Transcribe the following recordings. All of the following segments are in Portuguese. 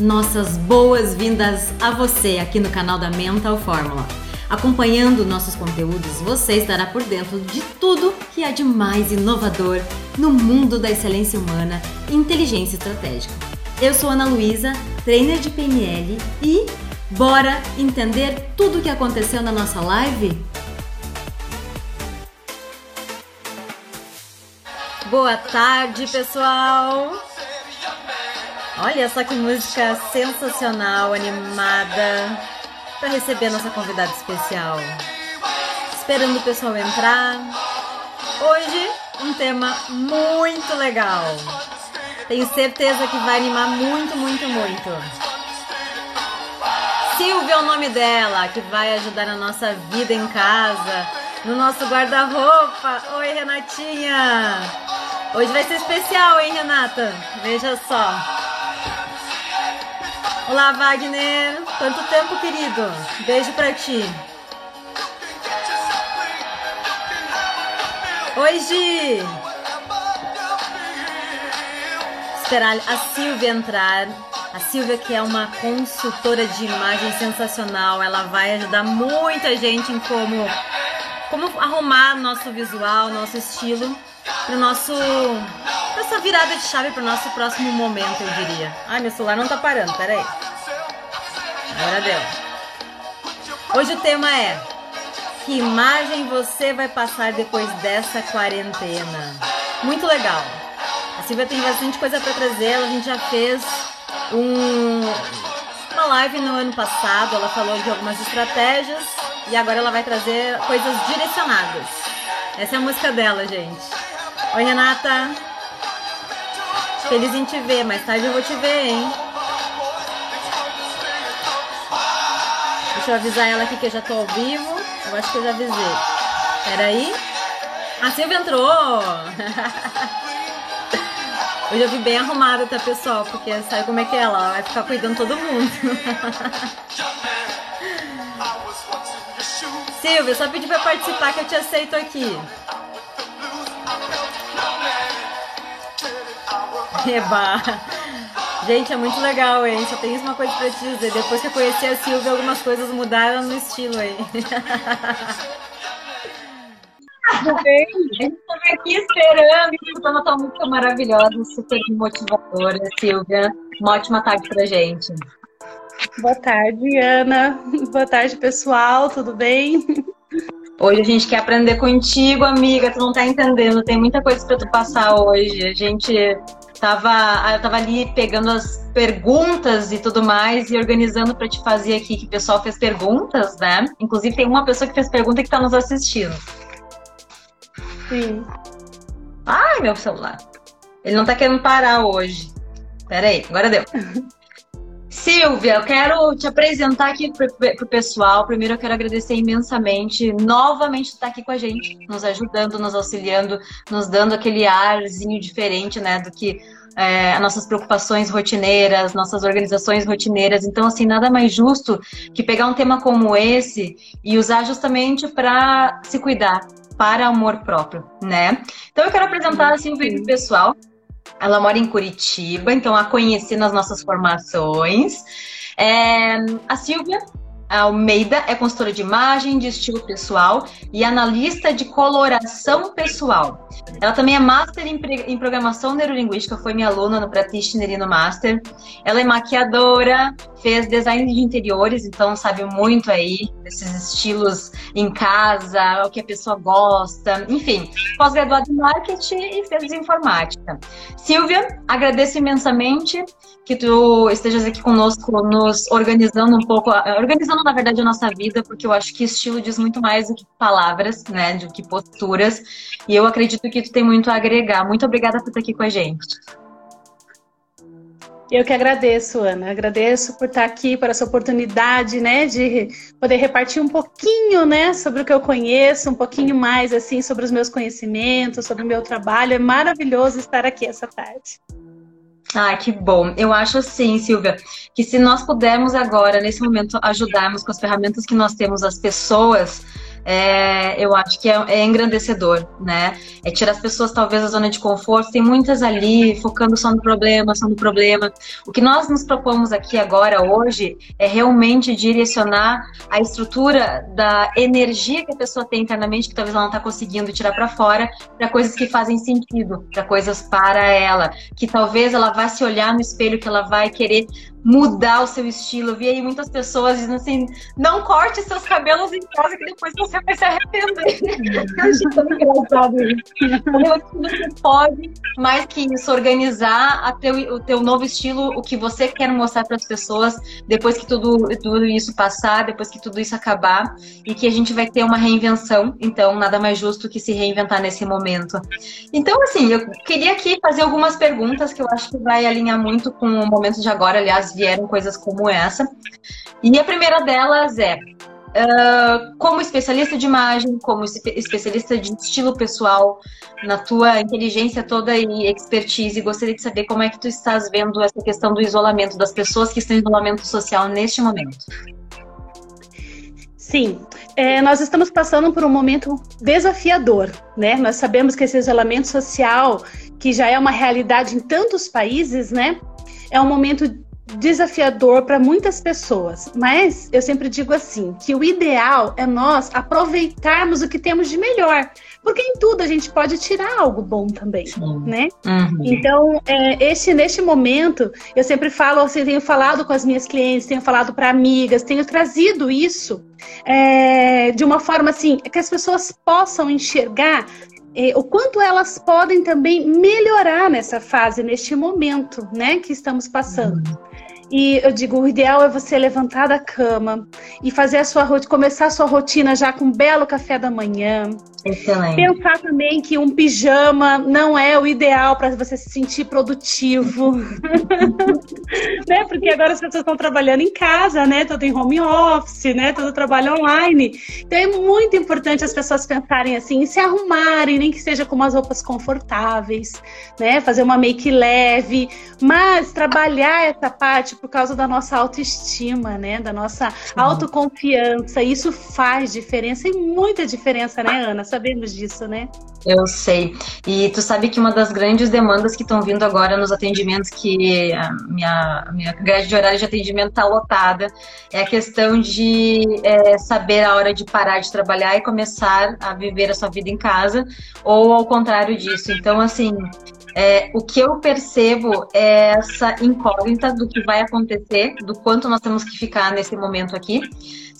nossas boas-vindas a você aqui no canal da Mental Fórmula. Acompanhando nossos conteúdos, você estará por dentro de tudo que há de mais inovador no mundo da excelência humana e inteligência estratégica. Eu sou Ana Luísa, trainer de PNL e bora entender tudo o que aconteceu na nossa live? Boa tarde, pessoal! Olha só que música sensacional, animada, para receber nossa convidada especial. Esperando o pessoal entrar. Hoje, um tema muito legal. Tenho certeza que vai animar muito, muito, muito. Silvia é o nome dela, que vai ajudar na nossa vida em casa, no nosso guarda-roupa. Oi, Renatinha! Hoje vai ser especial, hein, Renata? Veja só. Olá, Wagner. Quanto tempo, querido? Beijo pra ti. Oi, Gi. Esperar a Silvia entrar. A Silvia, que é uma consultora de imagem sensacional, ela vai ajudar muita gente em como, como arrumar nosso visual, nosso estilo, para nosso essa virada de chave para o nosso próximo momento, eu diria. Ai, meu celular não tá parando, peraí. Agora deu. Hoje o tema é Que imagem você vai passar depois dessa quarentena? Muito legal. A Silvia tem bastante coisa para trazer, a gente já fez um, uma live no ano passado, ela falou de algumas estratégias e agora ela vai trazer coisas direcionadas. Essa é a música dela, gente. Oi, Renata. Feliz em te ver, mais tarde eu vou te ver, hein? Deixa eu avisar ela aqui que eu já tô ao vivo. Eu acho que eu já avisei. Peraí. A Silvia entrou! Hoje eu vim bem arrumada, tá, pessoal? Porque sabe como é que é ela? Vai ficar cuidando todo mundo. Silvia, só pedir pra participar que eu te aceito aqui. Eba! Gente, é muito legal, hein? Só tenho uma coisa pra te dizer. Depois que eu conheci a Silvia, algumas coisas mudaram no estilo aí. Tudo bem? Estou aqui esperando e escutando a tua música maravilhosa, super motivadora, Silvia. Uma ótima tarde pra gente. Boa tarde, Ana. Boa tarde, pessoal. Tudo bem? Hoje a gente quer aprender contigo, amiga. Tu não tá entendendo, tem muita coisa para tu passar hoje. A gente Tava, eu tava ali pegando as perguntas e tudo mais e organizando para te fazer aqui, que o pessoal fez perguntas, né? Inclusive tem uma pessoa que fez pergunta que tá nos assistindo. Sim. Ai, meu celular. Ele não tá querendo parar hoje. Pera aí, agora deu. Silvia, eu quero te apresentar aqui para o pessoal. Primeiro, eu quero agradecer imensamente, novamente, estar aqui com a gente, nos ajudando, nos auxiliando, nos dando aquele arzinho diferente, né, do que é, as nossas preocupações rotineiras, nossas organizações rotineiras. Então, assim, nada mais justo que pegar um tema como esse e usar justamente para se cuidar, para amor próprio, né? Então, eu quero apresentar a Silvia para o pessoal. Ela mora em Curitiba, então a conheci nas nossas formações. É, a Silvia Almeida é consultora de imagem, de estilo pessoal e analista de coloração pessoal. Ela também é master em, em programação neurolinguística, foi minha aluna no Practitioner e no Master. Ela é maquiadora, fez design de interiores, então sabe muito aí desses estilos em casa, o que a pessoa gosta, enfim. Pós-graduada em marketing e fez informática. Silvia, agradeço imensamente que tu estejas aqui conosco, nos organizando um pouco, organizando na verdade, a nossa vida, porque eu acho que estilo diz muito mais do que palavras, né? Do que posturas. E eu acredito que tu tem muito a agregar. Muito obrigada por estar aqui com a gente. Eu que agradeço, Ana. Agradeço por estar aqui, por essa oportunidade, né, de poder repartir um pouquinho, né, sobre o que eu conheço, um pouquinho mais, assim, sobre os meus conhecimentos, sobre o meu trabalho. É maravilhoso estar aqui essa tarde. Ah, que bom. Eu acho assim, Silvia, que se nós pudermos agora, nesse momento, ajudarmos com as ferramentas que nós temos as pessoas, é, eu acho que é, é, engrandecedor, né? É tirar as pessoas talvez da zona de conforto. Tem muitas ali focando só no problema, só no problema. O que nós nos propomos aqui agora, hoje, é realmente direcionar a estrutura da energia que a pessoa tem internamente, que talvez ela não está conseguindo tirar para fora, para coisas que fazem sentido, para coisas para ela, que talvez ela vá se olhar no espelho, que ela vai querer mudar o seu estilo. Eu vi aí muitas pessoas dizendo assim: não corte seus cabelos em casa, que depois você vai se arrepender. Eu achei tão engraçado isso. Você pode, mais que isso, organizar teu, o teu novo estilo, o que você quer mostrar para as pessoas depois que tudo, tudo isso passar, depois que tudo isso acabar, e que a gente vai ter uma reinvenção. Então, nada mais justo que se reinventar nesse momento. Então, assim, eu queria aqui fazer algumas perguntas que eu acho que vai alinhar muito com o momento de agora, aliás, vieram coisas como essa. E a primeira delas é, uh, como especialista de imagem, como especialista de estilo pessoal, na tua inteligência toda e expertise, gostaria de saber como é que tu estás vendo essa questão do isolamento, das pessoas que estão em isolamento social neste momento. Sim, é, nós estamos passando por um momento desafiador, né? Nós sabemos que esse isolamento social, que já é uma realidade em tantos países, né? É um momento desafiador para muitas pessoas, mas eu sempre digo assim, que o ideal é nós aproveitarmos o que temos de melhor, porque em tudo a gente pode tirar algo bom também, Sim. né? Uhum. Então, é, este neste momento, eu sempre falo, assim, tenho falado com as minhas clientes, tenho falado para amigas, tenho trazido isso é, de uma forma assim que as pessoas possam enxergar é, o quanto elas podem também melhorar nessa fase, neste momento, né, que estamos passando. E eu digo, o ideal é você levantar da cama e fazer a sua rotina, começar a sua rotina já com um belo café da manhã. Excelente. Pensar também que um pijama não é o ideal para você se sentir produtivo. né? Porque agora as pessoas estão trabalhando em casa, né? Tudo em home office, né? Todo trabalho online. Então é muito importante as pessoas pensarem assim, se arrumarem, nem que seja com umas roupas confortáveis, né? Fazer uma make leve, mas trabalhar essa parte por causa da nossa autoestima, né? Da nossa autoconfiança. Isso faz diferença e muita diferença, né, Ana? Sabemos disso, né? Eu sei. E tu sabe que uma das grandes demandas que estão vindo agora nos atendimentos, que a minha, minha grade de horário de atendimento está lotada, é a questão de é, saber a hora de parar de trabalhar e começar a viver a sua vida em casa, ou ao contrário disso. Então, assim, é, o que eu percebo é essa incógnita do que vai acontecer, do quanto nós temos que ficar nesse momento aqui.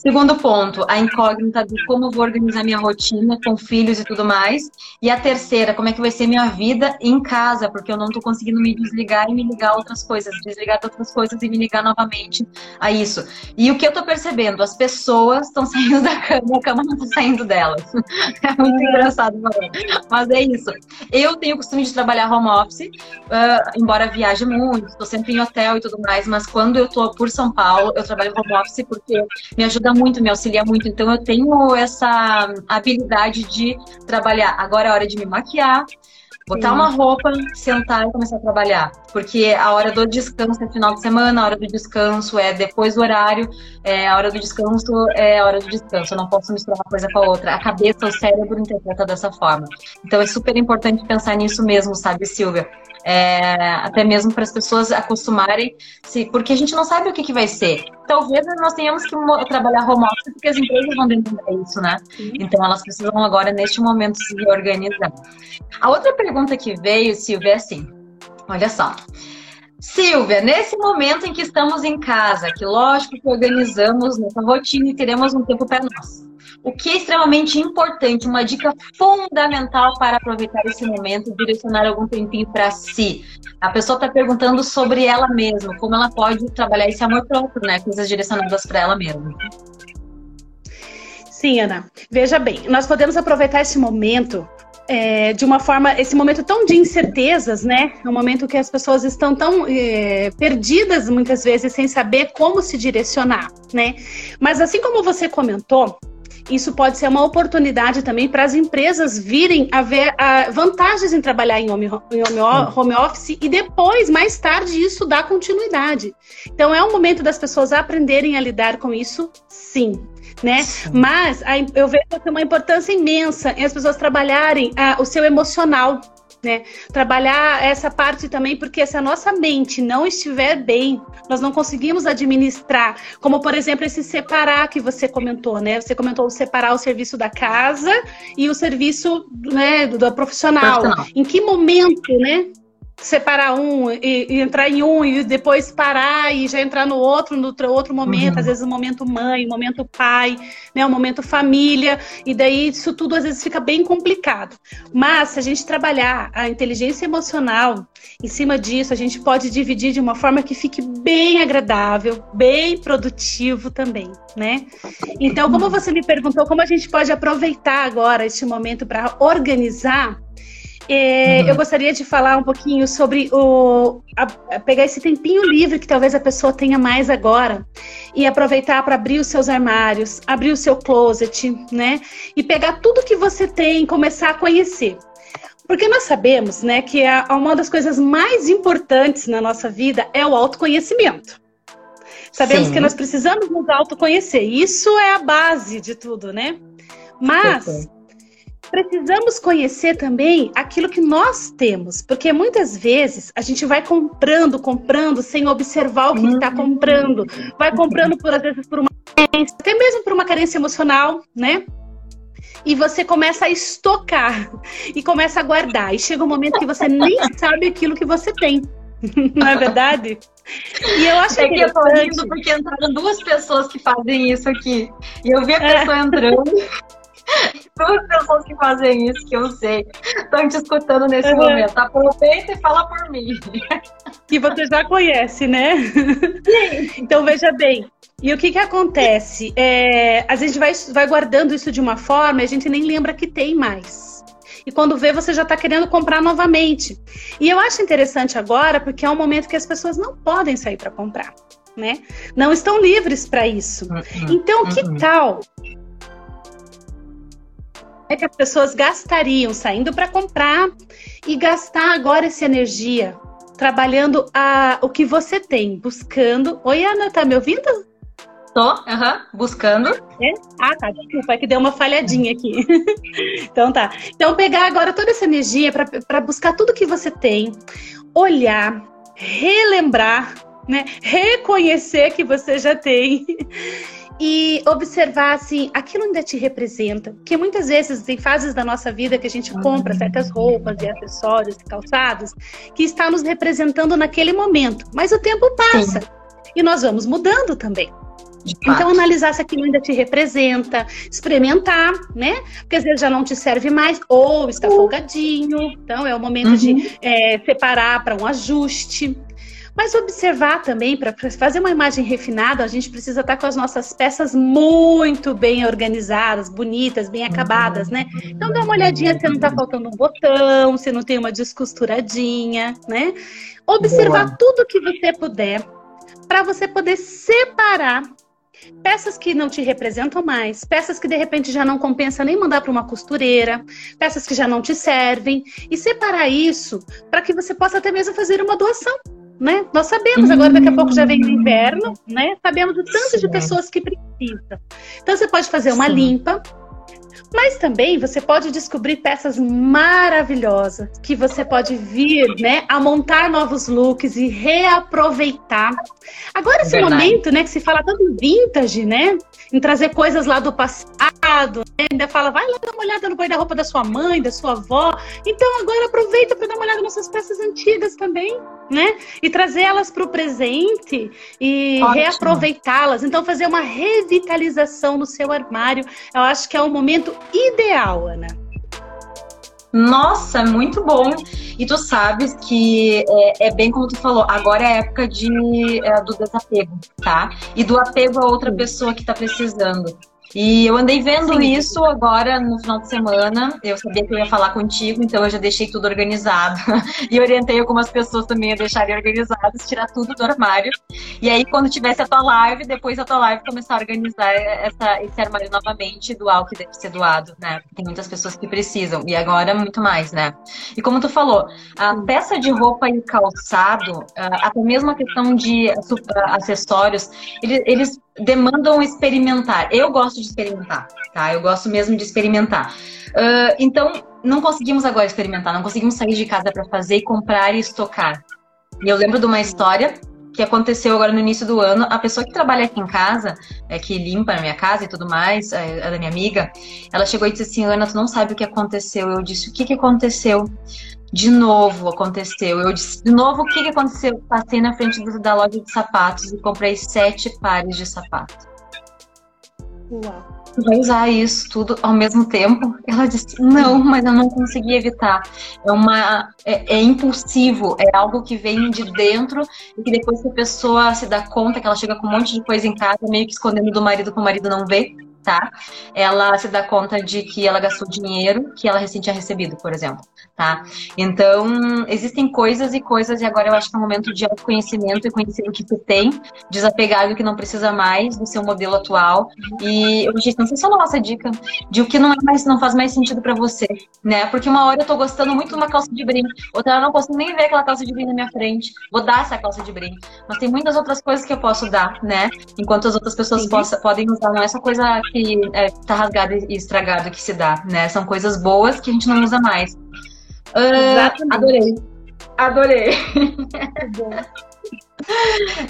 Segundo ponto, a incógnita de como vou organizar minha rotina com filhos e tudo mais. E a terceira, como é que vai ser minha vida em casa, porque eu não estou conseguindo me desligar e me ligar a outras coisas, desligar de outras coisas e me ligar novamente a isso. E o que eu estou percebendo, as pessoas estão saindo da cama, a cama não está saindo delas. É muito engraçado, mas é isso. Eu tenho o costume de trabalhar home office, uh, embora viaje muito, estou sempre em hotel e tudo mais, mas quando eu estou por São Paulo, eu trabalho home office porque me ajuda muito, me auxilia muito. Então eu tenho essa habilidade de trabalhar. Agora é hora de me maquiar, botar Sim. uma roupa, sentar e começar a trabalhar. Porque a hora do descanso é final de semana, a hora do descanso é depois do horário, é, a hora do descanso é a hora do descanso. Eu não posso misturar uma coisa com a outra. A cabeça, o cérebro interpreta dessa forma. Então é super importante pensar nisso mesmo, sabe, Silvia? É, até mesmo para as pessoas acostumarem, se, porque a gente não sabe o que, que vai ser. Talvez nós tenhamos que trabalhar home office porque as empresas vão entender isso, né? Então elas precisam agora, neste momento, se reorganizar. A outra pergunta que veio, Silvia, é assim: olha só. Silvia, nesse momento em que estamos em casa, que lógico que organizamos nossa rotina e teremos um tempo para nós. O que é extremamente importante, uma dica fundamental para aproveitar esse momento e direcionar algum tempinho para si. A pessoa está perguntando sobre ela mesma, como ela pode trabalhar esse amor próprio, né? Coisas direcionadas para ela mesma. Sim, Ana. Veja bem, nós podemos aproveitar esse momento é, de uma forma, esse momento tão de incertezas, né? É um momento que as pessoas estão tão é, perdidas muitas vezes sem saber como se direcionar, né? Mas assim como você comentou, isso pode ser uma oportunidade também para as empresas virem a ver uh, vantagens em trabalhar em home, em home, home office e depois, mais tarde, isso dá continuidade. Então, é um momento das pessoas aprenderem a lidar com isso, sim. Né? Mas a, eu vejo que tem uma importância imensa em as pessoas trabalharem uh, o seu emocional né? Trabalhar essa parte também, porque se a nossa mente não estiver bem, nós não conseguimos administrar, como por exemplo esse separar que você comentou, né? Você comentou separar o serviço da casa e o serviço né, do, do profissional. profissional. Em que momento, né? Separar um e, e, entrar em um e depois parar e já entrar no outro, no outro momento, uhum. às vezes o momento mãe, o momento pai, né, o momento família, e daí isso tudo às vezes fica bem complicado. Mas se a gente trabalhar a inteligência emocional em cima disso, a gente pode dividir de uma forma que fique bem agradável, bem produtivo também, né? Então, como você me perguntou, como a gente pode aproveitar agora este momento para organizar é, uhum. Eu gostaria de falar um pouquinho sobre o a, a pegar esse tempinho livre que talvez a pessoa tenha mais agora e aproveitar para abrir os seus armários, abrir o seu closet, né? E pegar tudo que você tem e começar a conhecer. Porque nós sabemos, né, que a, uma das coisas mais importantes na nossa vida é o autoconhecimento. Sabemos Sim. que nós precisamos nos autoconhecer. Isso é a base de tudo, né? Mas precisamos conhecer também aquilo que nós temos, porque muitas vezes a gente vai comprando, comprando, sem observar o que está comprando, vai comprando por às vezes por uma carência, até mesmo por uma carência emocional, né? E você começa a estocar e começa a guardar. E chega um momento que você nem sabe aquilo que você tem. Não é verdade? E eu acho é que eu tô rindo porque entraram duas pessoas que fazem isso aqui. E eu vi a pessoa é. entrando Duas pessoas que fazem isso, que eu sei, estão te escutando nesse uhum. momento. Aproveita e fala por mim. Que você já conhece, né? Sim. Então, veja bem. E o que, que acontece? É, a gente vai, vai guardando isso de uma forma e a gente nem lembra que tem mais. E quando vê, você já está querendo comprar novamente. E eu acho interessante agora, porque é um momento que as pessoas não podem sair para comprar. Né? Não estão livres para isso. Uhum. Então, que uhum. tal é que as pessoas gastariam saindo para comprar e gastar agora essa energia trabalhando a, o que você tem, buscando. Oi, Ana, tá me ouvindo? Tô, uhum, buscando. É? Ah, tá, desculpa, é que deu uma falhadinha aqui. então tá. Então, pegar agora toda essa energia para buscar tudo que você tem, olhar, relembrar, né? Reconhecer que você já tem e observar assim, aquilo ainda te representa. Porque muitas vezes tem fases da nossa vida que a gente compra uhum. certas roupas e acessórios, calçados, que está nos representando naquele momento. Mas o tempo passa Sim. e nós vamos mudando também. Então, analisar se aquilo ainda te representa, experimentar, né? Porque às vezes já não te serve mais, ou está folgadinho. Então, é o momento uhum. de é, separar para um ajuste. Mas observar também, para fazer uma imagem refinada, a gente precisa estar com as nossas peças muito bem organizadas, bonitas, bem acabadas, né? Então dá uma olhadinha se não está faltando um botão, se não tem uma descosturadinha, né? Observar Boa. tudo que você puder para você poder separar peças que não te representam mais, peças que de repente já não compensa nem mandar para uma costureira, peças que já não te servem e separar isso para que você possa até mesmo fazer uma doação né? Nós sabemos, agora daqui a pouco já vem o inverno, né? Sabemos o tanto Sim. de pessoas que precisam. Então você pode fazer uma Sim. limpa, mas também você pode descobrir peças maravilhosas que você pode vir, né, a montar novos looks e reaproveitar. Agora esse Verdade. momento, né, que se fala tanto em vintage, né, em trazer coisas lá do passado, né? ainda fala, vai lá dar uma olhada no guarda-roupa da sua mãe, da sua avó. Então agora aproveita para dar uma olhada nessas peças antigas também, né? E trazer elas para o presente e reaproveitá-las. Então fazer uma revitalização no seu armário, eu acho que é o momento ideal, Ana. Nossa, muito bom. E tu sabes que é, é, bem como tu falou, agora é a época de, é, do desapego, tá? E do apego a outra pessoa que tá precisando. E eu andei vendo Sim. isso agora no final de semana. Eu sabia que eu ia falar contigo, então eu já deixei tudo organizado. e orientei algumas pessoas também a deixarem organizadas, tirar tudo do armário. E aí, quando tivesse a tua live, depois da tua live, começar a organizar essa, esse armário novamente, doar o que deve ser doado, né? Tem muitas pessoas que precisam. E agora, muito mais, né? E como tu falou, a peça de roupa e calçado, até mesmo a questão de acessórios, eles, eles demandam experimentar. Eu gosto de experimentar, tá? Eu gosto mesmo de experimentar. Uh, então, não conseguimos agora experimentar, não conseguimos sair de casa para fazer, comprar e estocar. E eu lembro de uma história que aconteceu agora no início do ano. A pessoa que trabalha aqui em casa, é, que limpa na minha casa e tudo mais, é da minha amiga, ela chegou e disse assim: Ana, tu não sabe o que aconteceu. Eu disse: O que, que aconteceu? De novo aconteceu. Eu disse, de novo, o que, que aconteceu? Passei na frente da loja de sapatos e comprei sete pares de sapato. Uau. Vai usar isso tudo ao mesmo tempo? Ela disse, não, mas eu não consegui evitar. É uma. É, é impulsivo, é algo que vem de dentro e que depois que a pessoa se dá conta que ela chega com um monte de coisa em casa, meio que escondendo do marido que o marido não vê, tá? Ela se dá conta de que ela gastou dinheiro que ela recém tinha recebido, por exemplo tá? Então, existem coisas e coisas, e agora eu acho que é um momento de autoconhecimento e conhecer o que tu tem, desapegar do que não precisa mais do seu modelo atual. E eu achei sensacional essa dica de o que não, é mais, não faz mais sentido para você, né? Porque uma hora eu tô gostando muito de uma calça de brim, outra hora eu não posso nem ver aquela calça de brim na minha frente, vou dar essa calça de brim. Mas tem muitas outras coisas que eu posso dar, né? Enquanto as outras pessoas possa, podem usar, não é essa coisa que é, tá rasgada e estragada que se dá, né? São coisas boas que a gente não usa mais. Uh, adorei. Adorei.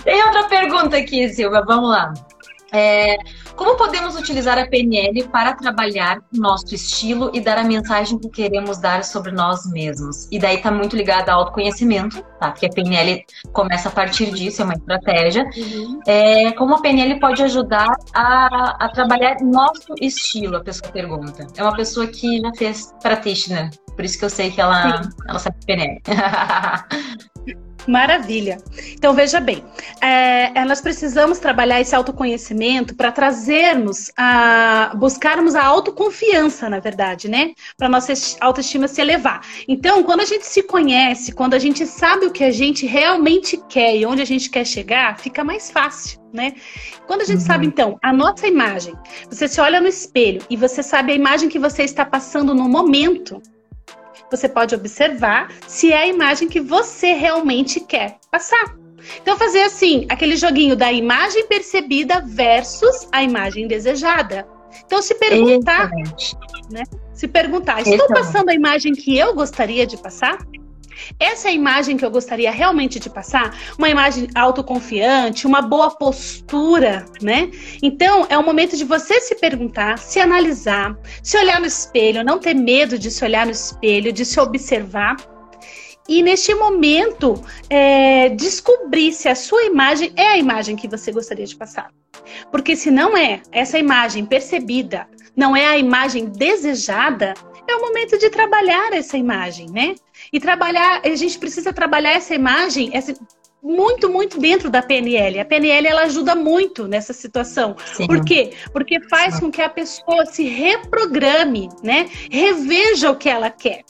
Tem outra pergunta aqui, Silvia. Vamos lá. É, como podemos utilizar a PNL para trabalhar nosso estilo e dar a mensagem que queremos dar sobre nós mesmos? E daí está muito ligado ao autoconhecimento, tá? Porque a PNL começa a partir disso, é uma estratégia. Uhum. É, como a PNL pode ajudar a, a trabalhar nosso estilo? A pessoa pergunta. É uma pessoa que já fez practitioner, por isso que eu sei que ela, ela sabe PNL. Maravilha. Então, veja bem, é, nós precisamos trabalhar esse autoconhecimento para trazermos, a, buscarmos a autoconfiança, na verdade, né? Para nossa autoestima se elevar. Então, quando a gente se conhece, quando a gente sabe o que a gente realmente quer e onde a gente quer chegar, fica mais fácil. Né? Quando a gente uhum. sabe, então, a nossa imagem, você se olha no espelho e você sabe a imagem que você está passando no momento, você pode observar se é a imagem que você realmente quer passar. Então, fazer assim, aquele joguinho da imagem percebida versus a imagem desejada. Então, se perguntar, né? Se perguntar, estou passando a imagem que eu gostaria de passar? Essa é a imagem que eu gostaria realmente de passar, uma imagem autoconfiante, uma boa postura, né? Então, é o momento de você se perguntar, se analisar, se olhar no espelho, não ter medo de se olhar no espelho, de se observar. E neste momento, é, descobrir se a sua imagem é a imagem que você gostaria de passar. Porque se não é essa imagem percebida, não é a imagem desejada, é o momento de trabalhar essa imagem, né? E trabalhar, a gente precisa trabalhar essa imagem, essa, muito, muito dentro da PNL. A PNL ela ajuda muito nessa situação. Sim. Por quê? Porque faz com que a pessoa se reprograme, né? Reveja o que ela quer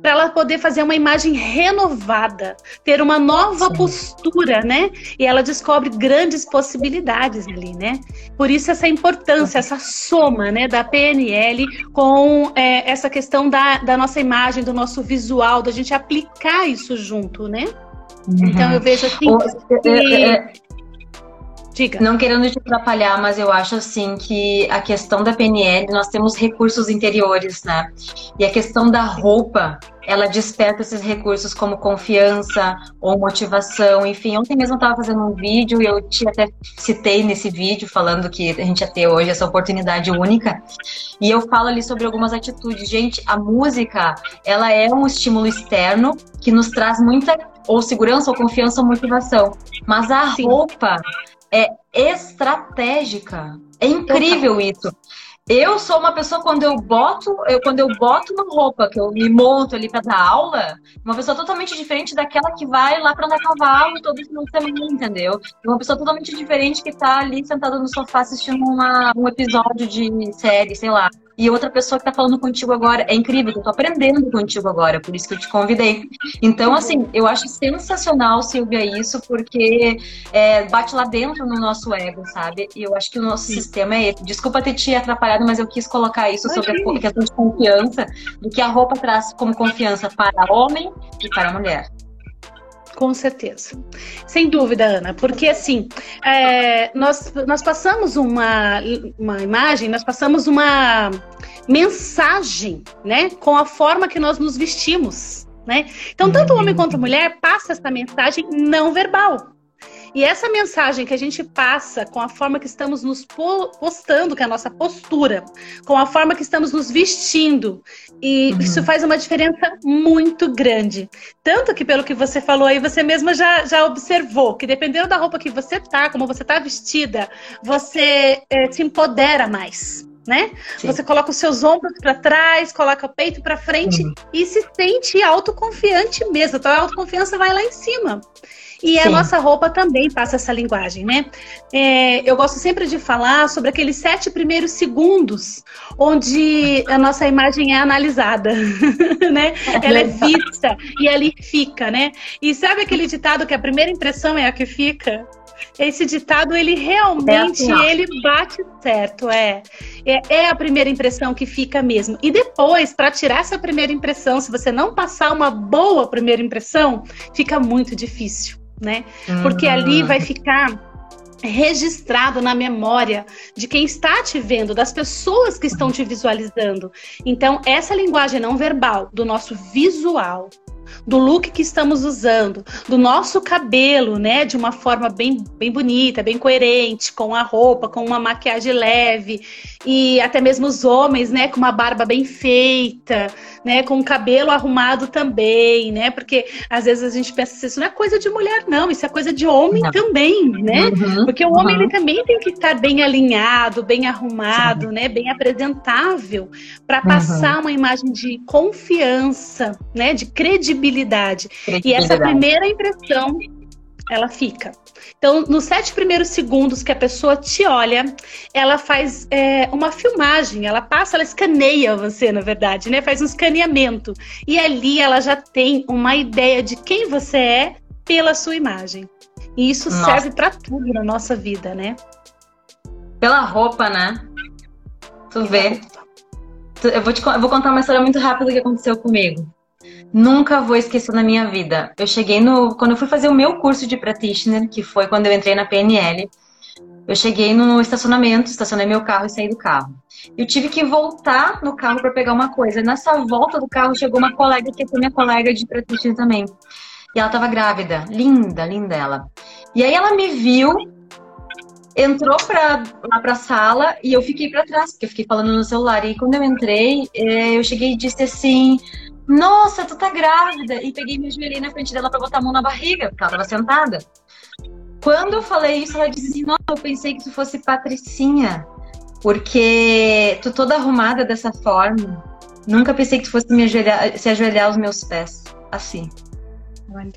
para ela poder fazer uma imagem renovada, ter uma nova Sim. postura, né? E ela descobre grandes possibilidades ali, né? Por isso essa importância, essa soma, né, da PNL com é, essa questão da, da nossa imagem, do nosso visual, da gente aplicar isso junto, né? Uhum. Então eu vejo assim. que... Diga. Não querendo te atrapalhar, mas eu acho assim que a questão da PNL, nós temos recursos interiores, né? E a questão da roupa, ela desperta esses recursos como confiança ou motivação, enfim. Ontem mesmo eu estava fazendo um vídeo e eu te até citei nesse vídeo falando que a gente ia ter hoje essa oportunidade única. E eu falo ali sobre algumas atitudes. Gente, a música, ela é um estímulo externo que nos traz muita ou segurança ou confiança ou motivação. Mas a Sim. roupa, é estratégica. É incrível isso. Eu sou uma pessoa quando eu boto, eu, quando eu boto uma roupa, que eu me monto ali para dar aula, uma pessoa totalmente diferente daquela que vai lá para andar cavalo todo final de semana, entendeu? Uma pessoa totalmente diferente que tá ali sentada no sofá assistindo uma, um episódio de série, sei lá e outra pessoa que tá falando contigo agora. É incrível, eu tô aprendendo contigo agora, por isso que eu te convidei. Então, assim, eu acho sensacional, Silvia, isso, porque é, bate lá dentro no nosso ego, sabe? E eu acho que o nosso Sim. sistema é esse. Desculpa ter te atrapalhado, mas eu quis colocar isso sobre a questão de confiança, do que a roupa traz como confiança para homem e para mulher. Com certeza. Sem dúvida, Ana, porque assim, é, nós, nós passamos uma, uma imagem, nós passamos uma mensagem, né, com a forma que nós nos vestimos, né? Então, tanto o homem quanto a mulher passa essa mensagem não verbal. E essa mensagem que a gente passa com a forma que estamos nos postando, que é a nossa postura, com a forma que estamos nos vestindo, e uhum. isso faz uma diferença muito grande. Tanto que, pelo que você falou aí, você mesma já, já observou que dependendo da roupa que você tá, como você tá vestida, você é, se empodera mais. Né? Você coloca os seus ombros para trás, coloca o peito para frente uhum. e se sente autoconfiante mesmo. Então a autoconfiança vai lá em cima. E Sim. a nossa roupa também passa essa linguagem, né? É, eu gosto sempre de falar sobre aqueles sete primeiros segundos onde a nossa imagem é analisada, né? Ela é vista e ali fica, né? E sabe aquele ditado que a primeira impressão é a que fica? Esse ditado, ele realmente, é assim, ele bate certo, é. é. é. a primeira impressão que fica mesmo. E depois, para tirar essa primeira impressão, se você não passar uma boa primeira impressão, fica muito difícil né? Porque ali vai ficar registrado na memória de quem está te vendo, das pessoas que estão te visualizando. Então, essa linguagem não verbal do nosso visual, do look que estamos usando, do nosso cabelo, né, de uma forma bem, bem bonita, bem coerente, com a roupa, com uma maquiagem leve, e até mesmo os homens, né, com uma barba bem feita, né, com o cabelo arrumado também, né, porque às vezes a gente pensa assim, isso não é coisa de mulher não, isso é coisa de homem não. também, né, uhum, porque o homem uhum. ele também tem que estar bem alinhado, bem arrumado, Sim. né, bem apresentável, para passar uhum. uma imagem de confiança, né, de credibilidade. credibilidade. E essa primeira impressão ela fica. Então, nos sete primeiros segundos que a pessoa te olha, ela faz é, uma filmagem, ela passa, ela escaneia você, na verdade, né? Faz um escaneamento. E ali ela já tem uma ideia de quem você é pela sua imagem. E isso nossa. serve para tudo na nossa vida, né? Pela roupa, né? Tu vê. Eu vou, te, eu vou contar uma história muito rápida que aconteceu comigo. Nunca vou esquecer na minha vida. Eu cheguei no. Quando eu fui fazer o meu curso de practitioner, que foi quando eu entrei na PNL, eu cheguei no estacionamento, estacionei meu carro e saí do carro. Eu tive que voltar no carro para pegar uma coisa. Nessa volta do carro chegou uma colega que foi minha colega de practitioner também. E ela tava grávida, linda, linda ela. E aí ela me viu, entrou pra, lá pra sala e eu fiquei para trás, porque eu fiquei falando no celular. E quando eu entrei, eh, eu cheguei e disse assim: nossa, tu tá grávida. E peguei me ajoelhei na frente dela pra botar a mão na barriga, porque ela tava sentada. Quando eu falei isso, ela disse assim, nossa, eu pensei que tu fosse Patricinha. Porque tu toda arrumada dessa forma. Nunca pensei que tu fosse me ajoelhar, se ajoelhar aos meus pés. Assim. Olha.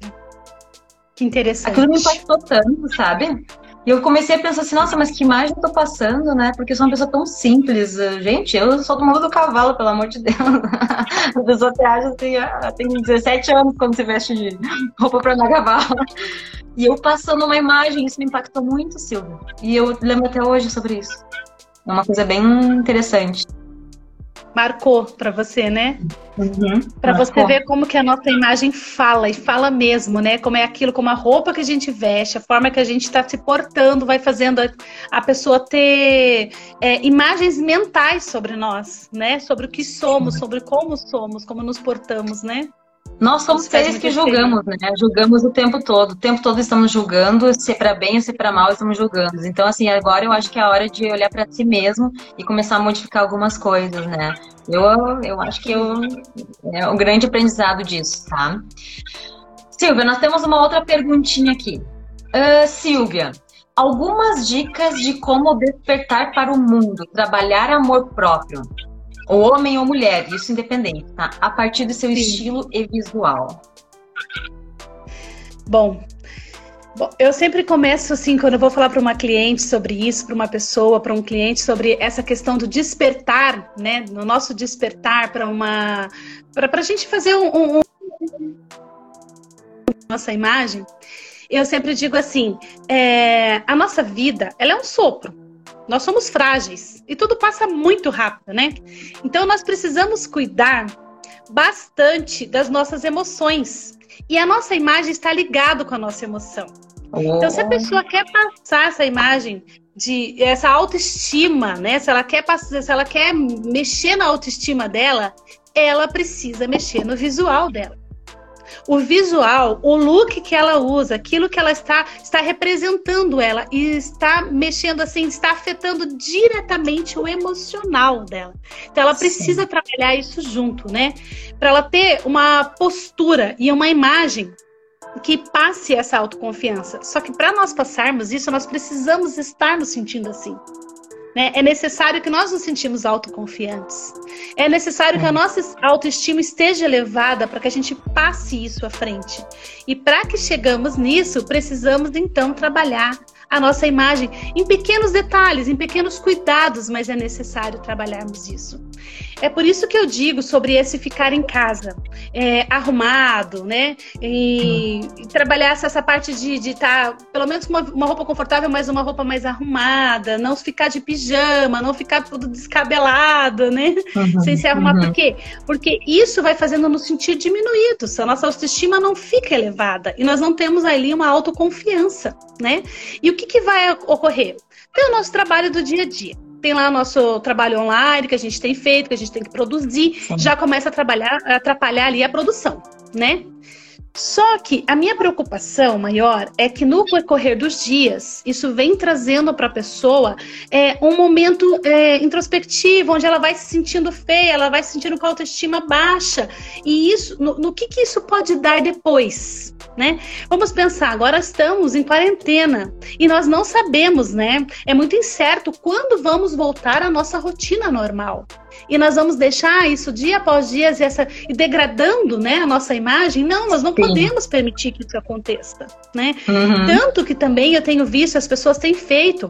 Que interessante. Aquilo me impactou tanto, sabe? E eu comecei a pensar assim, nossa, mas que imagem eu tô passando, né? Porque eu sou uma pessoa tão simples. Gente, eu sou do mundo do cavalo, pelo amor de Deus. A pessoa te acha assim, ah, tem 17 anos quando se veste de roupa pra andar cavalo. E eu passando uma imagem, isso me impactou muito, Silvia. E eu lembro até hoje sobre isso. É uma coisa bem interessante marcou para você, né? Uhum, para você ver como que a nossa imagem fala e fala mesmo, né? Como é aquilo, como a roupa que a gente veste, a forma que a gente está se portando, vai fazendo a, a pessoa ter é, imagens mentais sobre nós, né? Sobre o que somos, sobre como somos, como nos portamos, né? Nós somos seres que julgamos, né? Julgamos o tempo todo. O tempo todo estamos julgando, se é para bem ou se é para mal, estamos julgando. Então, assim, agora eu acho que é a hora de olhar para si mesmo e começar a modificar algumas coisas, né? Eu, eu acho que eu, é um grande aprendizado disso, tá? Silvia, nós temos uma outra perguntinha aqui. Uh, Silvia, algumas dicas de como despertar para o mundo, trabalhar amor próprio. Ou homem ou mulher, isso independente, tá? A partir do seu Sim. estilo e visual. Bom, Bom, eu sempre começo assim, quando eu vou falar para uma cliente sobre isso, para uma pessoa, para um cliente, sobre essa questão do despertar, né? No nosso despertar para uma. para a gente fazer um, um, nossa imagem, eu sempre digo assim: é, a nossa vida ela é um sopro. Nós somos frágeis e tudo passa muito rápido, né? Então nós precisamos cuidar bastante das nossas emoções. E a nossa imagem está ligada com a nossa emoção. Então, se a pessoa quer passar essa imagem de essa autoestima, né? Se ela quer passar, se ela quer mexer na autoestima dela, ela precisa mexer no visual dela o visual, o look que ela usa, aquilo que ela está, está representando ela e está mexendo assim, está afetando diretamente o emocional dela. Então ela precisa Sim. trabalhar isso junto, né? Para ela ter uma postura e uma imagem que passe essa autoconfiança. Só que para nós passarmos isso, nós precisamos estar nos sentindo assim. Né? É necessário que nós nos sentimos autoconfiantes. É necessário que a nossa autoestima esteja elevada para que a gente passe isso à frente. E para que chegamos nisso, precisamos então trabalhar a nossa imagem em pequenos detalhes, em pequenos cuidados, mas é necessário trabalharmos isso. É por isso que eu digo sobre esse ficar em casa, é, arrumado, né? E, e, trabalhar essa, parte de estar, tá, pelo menos uma, uma, roupa confortável, mas uma roupa mais arrumada, não ficar de pijama, não ficar tudo descabelado, né? Uhum, Sem se arrumar. Uhum. Por quê? Porque isso vai fazendo nos sentir diminuídos. A nossa autoestima não fica elevada e nós não temos ali uma autoconfiança, né? E o que, que vai ocorrer? Tem o nosso trabalho do dia a dia tem lá o nosso trabalho online que a gente tem feito, que a gente tem que produzir, Sim. já começa a trabalhar, a atrapalhar ali a produção, né? Só que a minha preocupação maior é que no decorrer dos dias, isso vem trazendo para a pessoa é, um momento é, introspectivo, onde ela vai se sentindo feia, ela vai se sentindo com a autoestima baixa. E isso, no, no que, que isso pode dar depois? Né? Vamos pensar, agora estamos em quarentena e nós não sabemos, né? É muito incerto quando vamos voltar à nossa rotina normal e nós vamos deixar isso dia após dia e, essa, e degradando né, a nossa imagem. Não, nós não Sim. podemos permitir que isso aconteça. Né? Uhum. Tanto que também eu tenho visto, as pessoas têm feito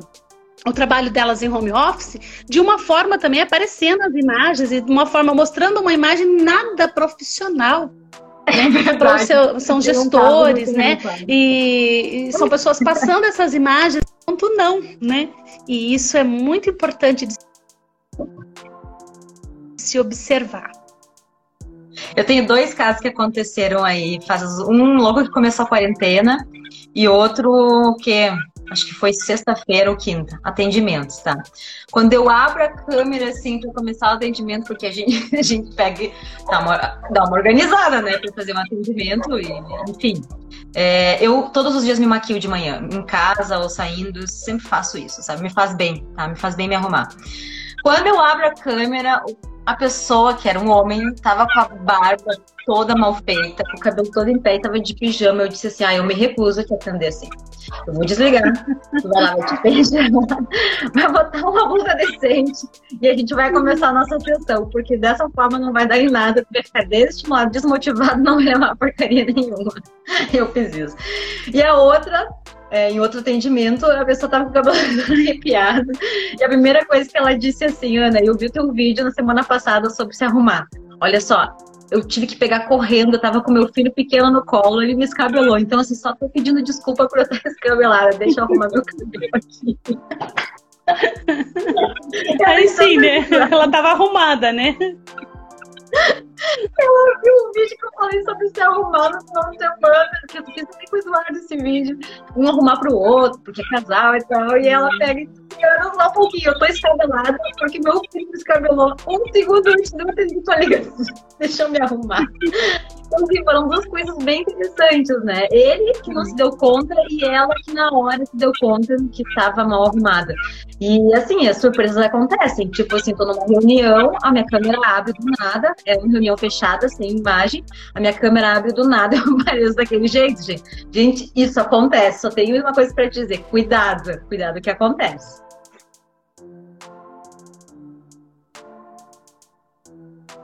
o trabalho delas em home office de uma forma também aparecendo as imagens e de uma forma mostrando uma imagem nada profissional. Né? Seu, são gestores, né? E, e, são pessoas passando essas imagens, ponto não, né? E isso é muito importante de se observar. Eu tenho dois casos que aconteceram aí, faz um logo que começou a quarentena e outro que acho que foi sexta-feira ou quinta, atendimentos, tá? Quando eu abro a câmera assim para começar o atendimento, porque a gente, a gente pega dá uma, dá uma organizada, né, para fazer um atendimento e enfim. É, eu todos os dias me maquio de manhã, em casa ou saindo, sempre faço isso, sabe? Me faz bem, tá? Me faz bem me arrumar. Quando eu abro a câmera, a pessoa, que era um homem, tava com a barba toda mal feita, com o cabelo todo em pé e tava de pijama. Eu disse assim: ah, eu me recuso a te atender assim. Eu vou desligar. Tu vai lá, vai te pijama, vai botar uma blusa decente e a gente vai começar a nossa sessão, porque dessa forma não vai dar em nada. Tu vai ficar desestimulado, desmotivado, não é uma porcaria nenhuma. Eu fiz isso. E a outra é, em outro atendimento, a pessoa estava com o cabelo arrepiado. E a primeira coisa que ela disse assim, Ana, eu vi teu vídeo na semana passada sobre se arrumar. Olha só, eu tive que pegar correndo, eu tava com meu filho pequeno no colo, ele me escabelou. Então, assim, só tô pedindo desculpa por eu estar escabelada. Deixa eu arrumar meu cabelo aqui. Aí sim, né? Ela tava arrumada, né? Ela viu um vídeo que eu falei sobre se arrumar no final de semana, que eu fiz nem coisa desse vídeo. Um arrumar pro outro, porque é casal e tal. E ela pega e Ana, só um pouquinho. Eu tô escabelada porque meu filho escabelou um segundo antes de eu ter dito ligação. Deixa eu me arrumar. Então, assim, foram duas coisas bem interessantes, né? Ele que não se deu conta e ela que na hora se deu conta que estava mal arrumada. E, assim, as surpresas acontecem. Tipo assim, tô numa reunião, a minha câmera abre do nada, é uma reunião fechada, sem imagem, a minha câmera abre do nada, eu apareço daquele jeito, gente. Gente, isso acontece. Só tenho uma coisa para te dizer: cuidado, cuidado que acontece.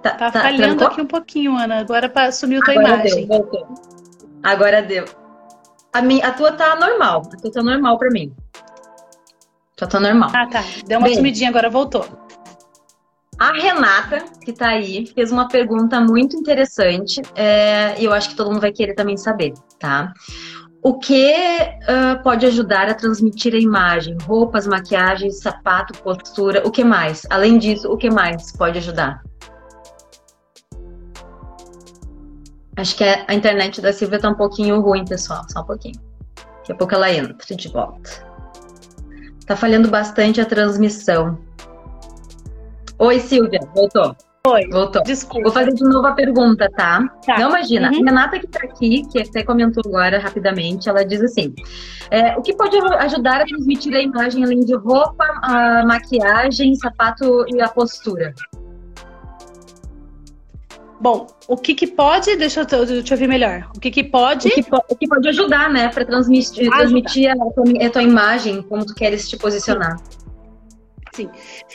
Tá, tá, tá falhando trancou? aqui um pouquinho, Ana. Agora sumiu tua Agora imagem. Deu, voltou. Agora deu. A, minha, a tua tá normal. A tua tá normal pra mim. Já tá normal. Ah, tá. Deu uma Bem, sumidinha, agora voltou. A Renata, que tá aí, fez uma pergunta muito interessante. É, e eu acho que todo mundo vai querer também saber, tá? O que uh, pode ajudar a transmitir a imagem? Roupas, maquiagem, sapato, postura, o que mais? Além disso, o que mais pode ajudar? Acho que a internet da Silvia tá um pouquinho ruim, pessoal. Só um pouquinho. Daqui a pouco ela entra de volta. Tá falhando bastante a transmissão. Oi, Silvia. Voltou. Oi. Voltou. Desculpa. Vou fazer de novo a pergunta, tá? tá. Não imagina. Uhum. A Renata que tá aqui, que até comentou agora rapidamente, ela diz assim: é, o que pode ajudar a transmitir a imagem além de roupa, a maquiagem, sapato e a postura? Bom, o que, que pode, deixa eu, eu te ouvir melhor. O que, que pode. O que, o que pode ajudar, né, para transmitir, transmitir a tua, a tua, imagem, como tu queres te posicionar. Sim.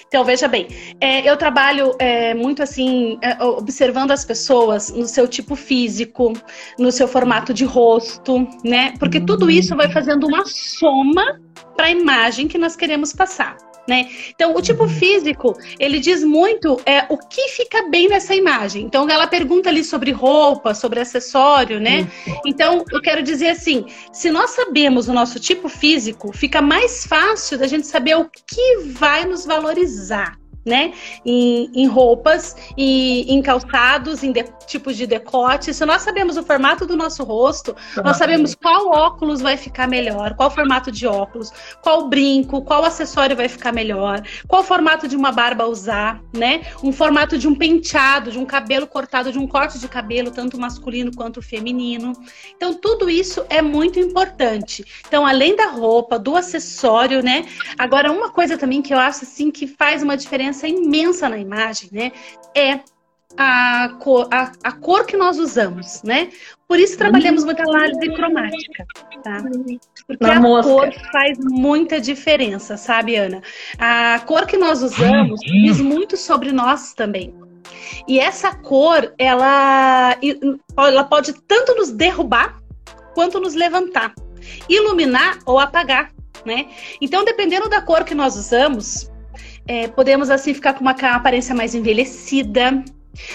Então, veja bem, é, eu trabalho é, muito assim, é, observando as pessoas no seu tipo físico, no seu formato de rosto, né? Porque tudo isso vai fazendo uma soma para a imagem que nós queremos passar. Né? Então, o tipo físico, ele diz muito é, o que fica bem nessa imagem. Então, ela pergunta ali sobre roupa, sobre acessório, né? Então, eu quero dizer assim, se nós sabemos o nosso tipo físico, fica mais fácil da gente saber o que vai nos valorizar né? Em, em roupas e em calçados, em de, tipos de decote. Se nós sabemos o formato do nosso rosto, nós sabemos qual óculos vai ficar melhor, qual formato de óculos, qual brinco, qual acessório vai ficar melhor, qual formato de uma barba usar, né? Um formato de um penteado, de um cabelo cortado, de um corte de cabelo, tanto masculino quanto feminino. Então, tudo isso é muito importante. Então, além da roupa, do acessório, né? Agora, uma coisa também que eu acho assim que faz uma diferença diferença imensa na imagem, né? É a cor, a, a cor que nós usamos, né? Por isso trabalhamos muito a análise cromática, tá? Porque na a mosca. cor faz muita diferença, sabe, Ana? A cor que nós usamos diz muito sobre nós também. E essa cor, ela, ela pode tanto nos derrubar quanto nos levantar, iluminar ou apagar, né? Então, dependendo da cor que nós usamos, é, podemos assim ficar com uma aparência mais envelhecida,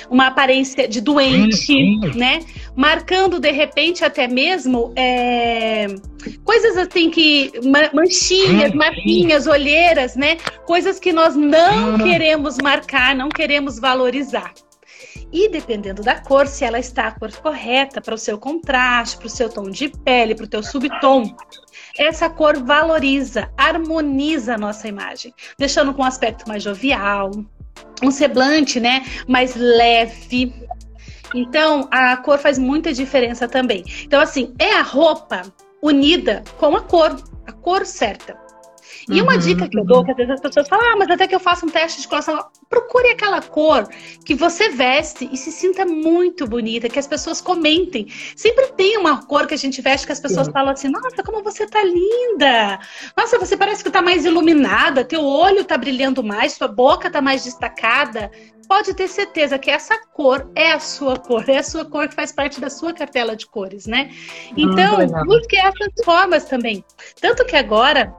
uma aparência de doente, né? Marcando de repente até mesmo é, coisas assim que manchinhas, marquinhas, olheiras, né? Coisas que nós não queremos marcar, não queremos valorizar. E dependendo da cor, se ela está a cor correta para o seu contraste, para o seu tom de pele, para o teu subtom, essa cor valoriza, harmoniza a nossa imagem, deixando com um aspecto mais jovial, um semblante, né, mais leve. Então, a cor faz muita diferença também. Então, assim, é a roupa unida com a cor, a cor certa. E uma uhum, dica que eu dou, que às vezes as pessoas falam, ah, mas até que eu faço um teste de colação, procure aquela cor que você veste e se sinta muito bonita, que as pessoas comentem. Sempre tem uma cor que a gente veste que as pessoas Sim. falam assim, nossa, como você tá linda! Nossa, você parece que tá mais iluminada, teu olho tá brilhando mais, sua boca tá mais destacada pode ter certeza que essa cor é a sua cor, é a sua cor que faz parte da sua cartela de cores, né? Então, hum, busque essas formas também. Tanto que agora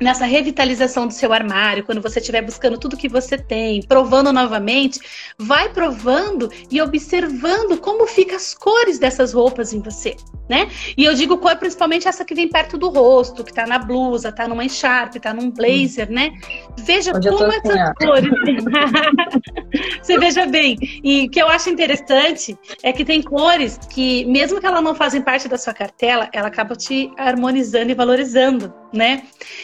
nessa revitalização do seu armário, quando você estiver buscando tudo que você tem, provando novamente, vai provando e observando como ficam as cores dessas roupas em você, né? E eu digo cor principalmente essa que vem perto do rosto, que tá na blusa, tá numa encharpe, tá num blazer, né? Veja Onde como essas assim, cores. você veja bem. E o que eu acho interessante é que tem cores que, mesmo que elas não fazem parte da sua cartela, ela acaba te harmonizando e valorizando, né?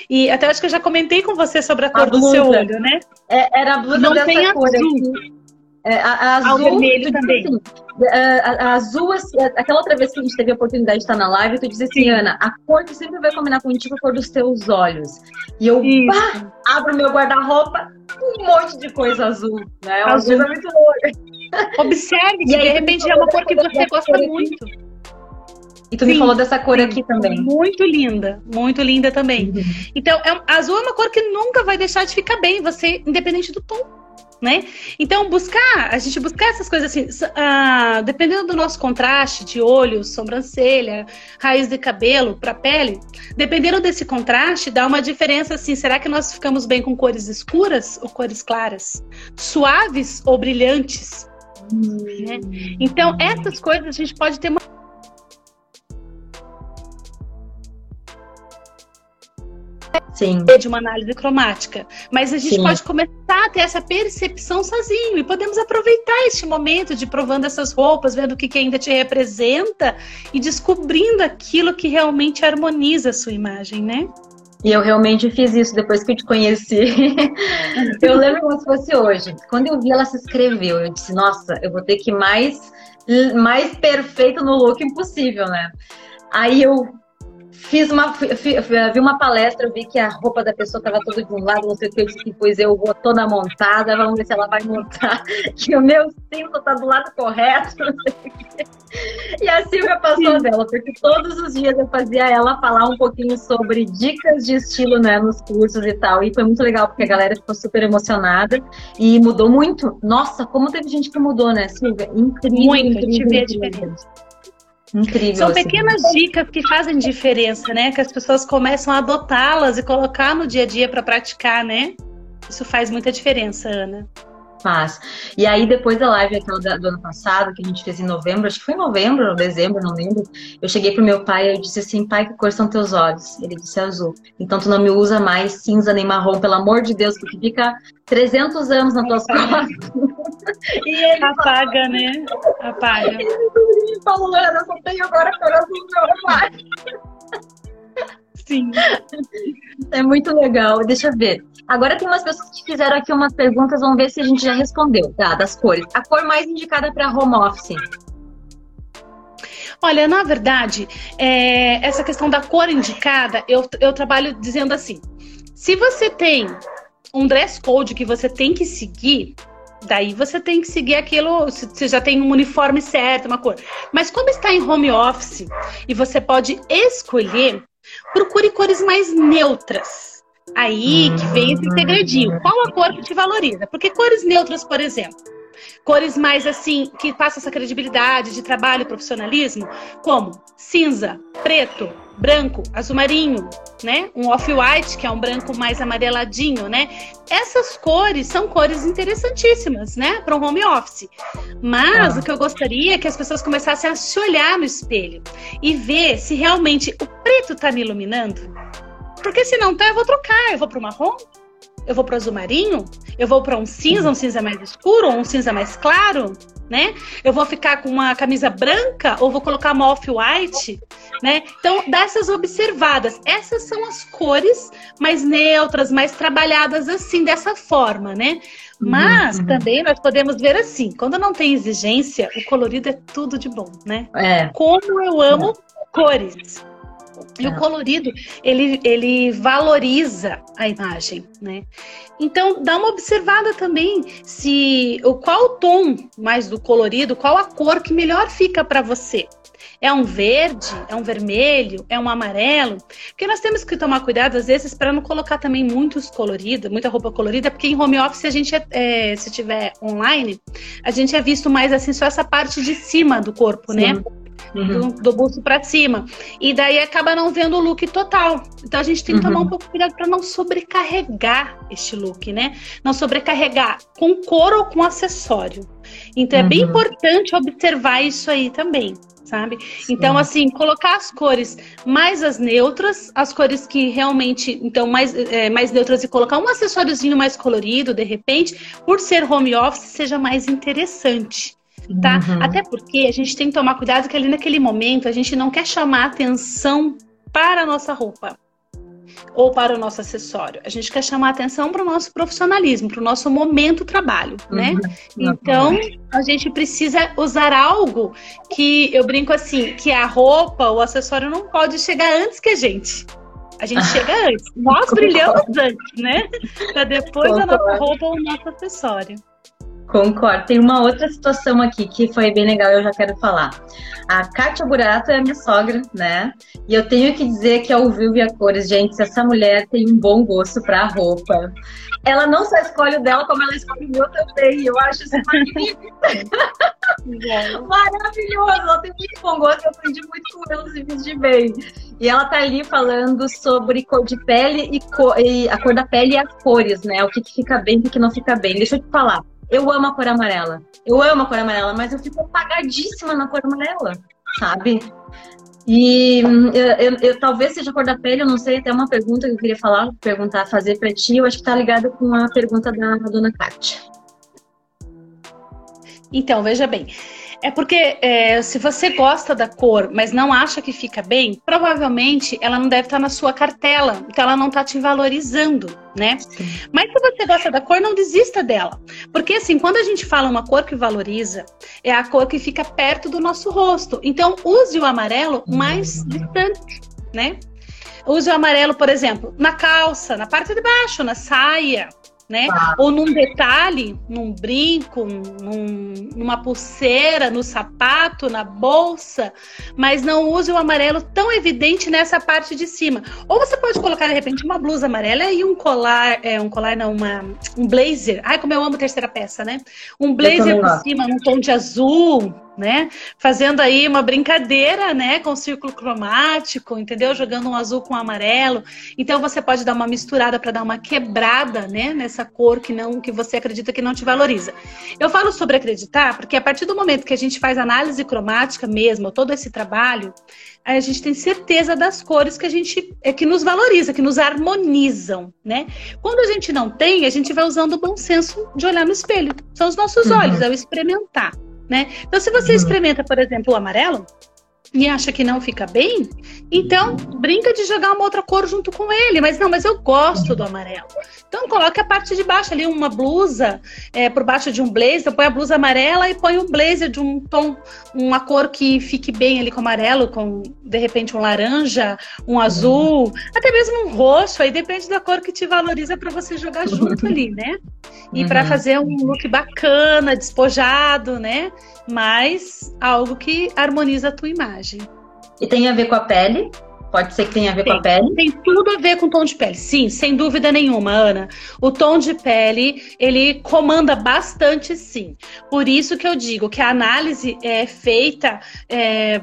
E. Até acho que eu já comentei com você sobre a cor a do seu olho, né? É, era a blusa Não dessa cor azul. aqui. É, a, a azul, vermelho também. Assim, a, a, azul, assim, aquela outra vez que a gente teve a oportunidade de estar na live, tu disse assim, Sim. Ana, a cor que sempre vai combinar contigo é a cor dos teus olhos. E eu pá, abro meu guarda-roupa, um monte de coisa azul, né? Uma azul. coisa muito louca. Observe que de repente é uma cor que você gosta muito. E tu sim, me falou dessa cor sim, aqui também. Muito linda, muito linda também. Uhum. Então, é, azul é uma cor que nunca vai deixar de ficar bem, você, independente do tom né? Então, buscar, a gente buscar essas coisas assim, uh, dependendo do nosso contraste de olho, sobrancelha, raiz de cabelo para pele, dependendo desse contraste, dá uma diferença assim, será que nós ficamos bem com cores escuras ou cores claras? Suaves ou brilhantes? Hum. Né? Então, essas coisas a gente pode ter uma Sim. de uma análise cromática. Mas a gente Sim. pode começar a ter essa percepção sozinho e podemos aproveitar este momento de provando essas roupas, vendo o que, que ainda te representa e descobrindo aquilo que realmente harmoniza a sua imagem, né? E eu realmente fiz isso depois que eu te conheci. eu lembro como se fosse hoje. Quando eu vi ela se inscreveu, eu disse, nossa, eu vou ter que ir mais, mais perfeito no look impossível, né? Aí eu Fiz uma, vi uma palestra, eu vi que a roupa da pessoa estava toda de um lado, não sei o que, eu disse, pois eu vou toda montada, vamos ver se ela vai montar, que o meu cinto está do lado correto, não sei o que. E a Silvia passou Sim. dela, porque todos os dias eu fazia ela falar um pouquinho sobre dicas de estilo, né, nos cursos e tal, e foi muito legal, porque a galera ficou super emocionada e mudou muito. Nossa, como teve gente que mudou, né, Silvia? Incrível, muito, incrível, tive a diferença. Incrível. São assim. pequenas dicas que fazem diferença, né? Que as pessoas começam a adotá-las e colocar no dia a dia para praticar, né? Isso faz muita diferença, Ana. Faz. E aí, depois da live aquela do ano passado, que a gente fez em novembro, acho que foi em novembro ou dezembro, não lembro. Eu cheguei pro meu pai e eu disse assim: pai, que cor são teus olhos? Ele disse azul. Então tu não me usa mais cinza nem marrom, pelo amor de Deus, porque fica 300 anos nas tuas costas. e ele apaga, falou, né? Apaga. Ele me falou: Ana, só tenho agora cor azul meu pai. Sim. É muito legal. Deixa eu ver. Agora tem umas pessoas que fizeram aqui umas perguntas, vamos ver se a gente já respondeu, tá? Das cores. A cor mais indicada para home office. Olha, na verdade, é, essa questão da cor indicada, eu, eu trabalho dizendo assim: se você tem um dress code que você tem que seguir, daí você tem que seguir aquilo, você já tem um uniforme certo, uma cor. Mas como está em home office e você pode escolher, procure cores mais neutras. Aí que vem esse segredinho. Qual a cor que te valoriza? Porque cores neutras, por exemplo, cores mais assim, que passam essa credibilidade de trabalho e profissionalismo, como cinza, preto, branco, azul marinho, né? Um off-white, que é um branco mais amareladinho, né? Essas cores são cores interessantíssimas, né? Para um home office. Mas ah. o que eu gostaria é que as pessoas começassem a se olhar no espelho e ver se realmente o preto está me iluminando porque se não tá, eu vou trocar. Eu vou pro marrom, eu vou pro azul marinho, eu vou para um cinza, um cinza mais escuro, ou um cinza mais claro, né? Eu vou ficar com uma camisa branca ou vou colocar uma off-white, né? Então, dessas observadas. Essas são as cores mais neutras, mais trabalhadas assim, dessa forma, né? Mas uhum. também nós podemos ver assim, quando não tem exigência, o colorido é tudo de bom, né? É. Como eu amo é. cores. E o colorido, ele, ele valoriza a imagem, né? Então, dá uma observada também se o qual o tom mais do colorido, qual a cor que melhor fica para você. É um verde? É um vermelho? É um amarelo? Porque nós temos que tomar cuidado, às vezes, para não colocar também muitos coloridos, muita roupa colorida, porque em home office, a gente, é, é, se tiver online, a gente é visto mais assim, só essa parte de cima do corpo, né? Sim. né? uhum. do, do busto para cima. E daí acaba não vendo o look total. Então a gente tem que uhum. tomar um pouco de cuidado para não sobrecarregar este look, né? Não sobrecarregar com cor ou com acessório. Então é bem uhum. importante observar isso aí também sabe? Sim. Então, assim, colocar as cores mais as neutras, as cores que realmente, então, mais, é, mais neutras e colocar um acessóriozinho mais colorido, de repente, por ser home office, seja mais interessante tá? Uhum. Até porque a gente tem que tomar cuidado que ali naquele momento a gente não quer chamar atenção para a nossa roupa. Ou para o nosso acessório. A gente quer chamar atenção para o nosso profissionalismo, para o nosso momento trabalho, né? Uhum. Então, a gente precisa usar algo que eu brinco assim, que a roupa, o acessório não pode chegar antes que a gente. A gente chega antes. Nós brilhamos antes, né? Para depois a nossa roupa ou o nosso acessório. Concordo. Tem uma outra situação aqui que foi bem legal, eu já quero falar. A Kátia Burato é minha sogra, né? E eu tenho que dizer que ao vivo e a cores, gente, se essa mulher tem um bom gosto para roupa. Ela não só escolhe o dela, como ela escolhe o meu também. Eu acho isso magnífico. Maravilhoso! Ela tem muito bom gosto, eu aprendi muito com ela se vestir bem. E ela tá ali falando sobre cor de pele e, cor, e a cor da pele e as cores, né? O que, que fica bem e o que não fica bem. Deixa eu te falar. Eu amo a cor amarela. Eu amo a cor amarela, mas eu fico apagadíssima na cor amarela, sabe? E eu, eu, eu, talvez seja a cor da pele, eu não sei, até uma pergunta que eu queria falar, perguntar, fazer para ti, eu acho que tá ligado com a pergunta da, da dona Kátia. Então, veja bem, é porque é, se você gosta da cor, mas não acha que fica bem, provavelmente ela não deve estar na sua cartela, então ela não está te valorizando, né? Sim. Mas se você gosta da cor, não desista dela. Porque assim, quando a gente fala uma cor que valoriza, é a cor que fica perto do nosso rosto. Então use o amarelo mais distante, né? Use o amarelo, por exemplo, na calça, na parte de baixo, na saia, né? Ou num detalhe, num brinco, num, numa pulseira, no sapato, na bolsa, mas não use o amarelo tão evidente nessa parte de cima. Ou você pode colocar de repente uma blusa amarela e um colar, é um colar não, uma, um blazer. Ai, como eu amo terceira peça, né? Um blazer por cima, num tom de azul, né? Fazendo aí uma brincadeira, né, com círculo cromático, entendeu? Jogando um azul com um amarelo. Então você pode dar uma misturada para dar uma quebrada, né, nessa cor que não que você acredita que não te valoriza. Eu falo sobre acreditar porque a partir do momento que a gente faz análise cromática mesmo, todo esse trabalho, a gente tem certeza das cores que a gente é que nos valoriza, que nos harmonizam, né? Quando a gente não tem, a gente vai usando o bom senso de olhar no espelho. São os nossos uhum. olhos, é o experimentar né? Então, se você uhum. experimenta, por exemplo, o amarelo, e acha que não fica bem, então brinca de jogar uma outra cor junto com ele. Mas não, mas eu gosto do amarelo. Então coloque a parte de baixo ali, uma blusa é, por baixo de um blazer, põe a blusa amarela e põe um blazer de um tom, uma cor que fique bem ali com amarelo, com de repente um laranja, um azul, até mesmo um roxo, aí depende da cor que te valoriza para você jogar junto ali, né? E uhum. para fazer um look bacana, despojado, né? Mas algo que harmoniza a tua imagem. E tem a ver com a pele? Pode ser que tenha a ver tem, com a pele? Tem tudo a ver com o tom de pele. Sim, sem dúvida nenhuma, Ana. O tom de pele, ele comanda bastante, sim. Por isso que eu digo que a análise é feita é,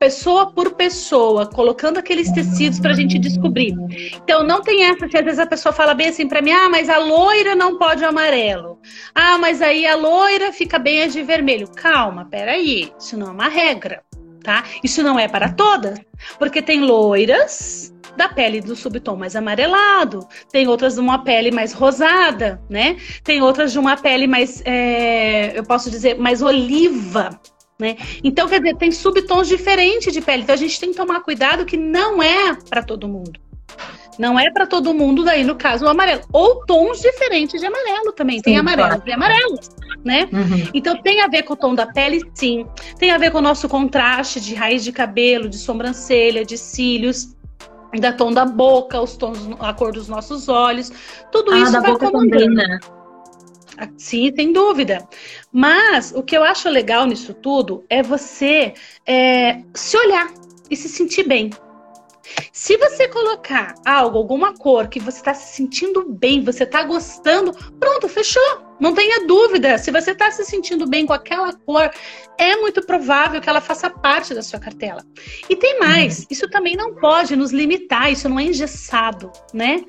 pessoa por pessoa, colocando aqueles tecidos para a gente descobrir. Então, não tem essa, se às vezes a pessoa fala bem assim para mim, ah, mas a loira não pode amarelo. Ah, mas aí a loira fica bem a de vermelho. Calma, peraí, isso não é uma regra, tá? Isso não é para todas, porque tem loiras da pele do subtom mais amarelado, tem outras de uma pele mais rosada, né? Tem outras de uma pele mais, é, eu posso dizer, mais oliva, né? Então, quer dizer, tem subtons diferentes de pele. Então, a gente tem que tomar cuidado que não é para todo mundo. Não é para todo mundo, daí no caso o amarelo. Ou tons diferentes de amarelo também. Sim, tem amarelo claro. e amarelo, né? Uhum. Então tem a ver com o tom da pele, sim. Tem a ver com o nosso contraste de raiz de cabelo, de sobrancelha, de cílios da tom da boca, os tons, a cor dos nossos olhos, tudo ah, isso da vai boca também, né? Sim, sem dúvida. Mas o que eu acho legal nisso tudo é você é, se olhar e se sentir bem. Se você colocar algo, alguma cor que você está se sentindo bem, você está gostando, pronto, fechou. Não tenha dúvida. Se você está se sentindo bem com aquela cor, é muito provável que ela faça parte da sua cartela. E tem mais, uhum. isso também não pode nos limitar, isso não é engessado, né?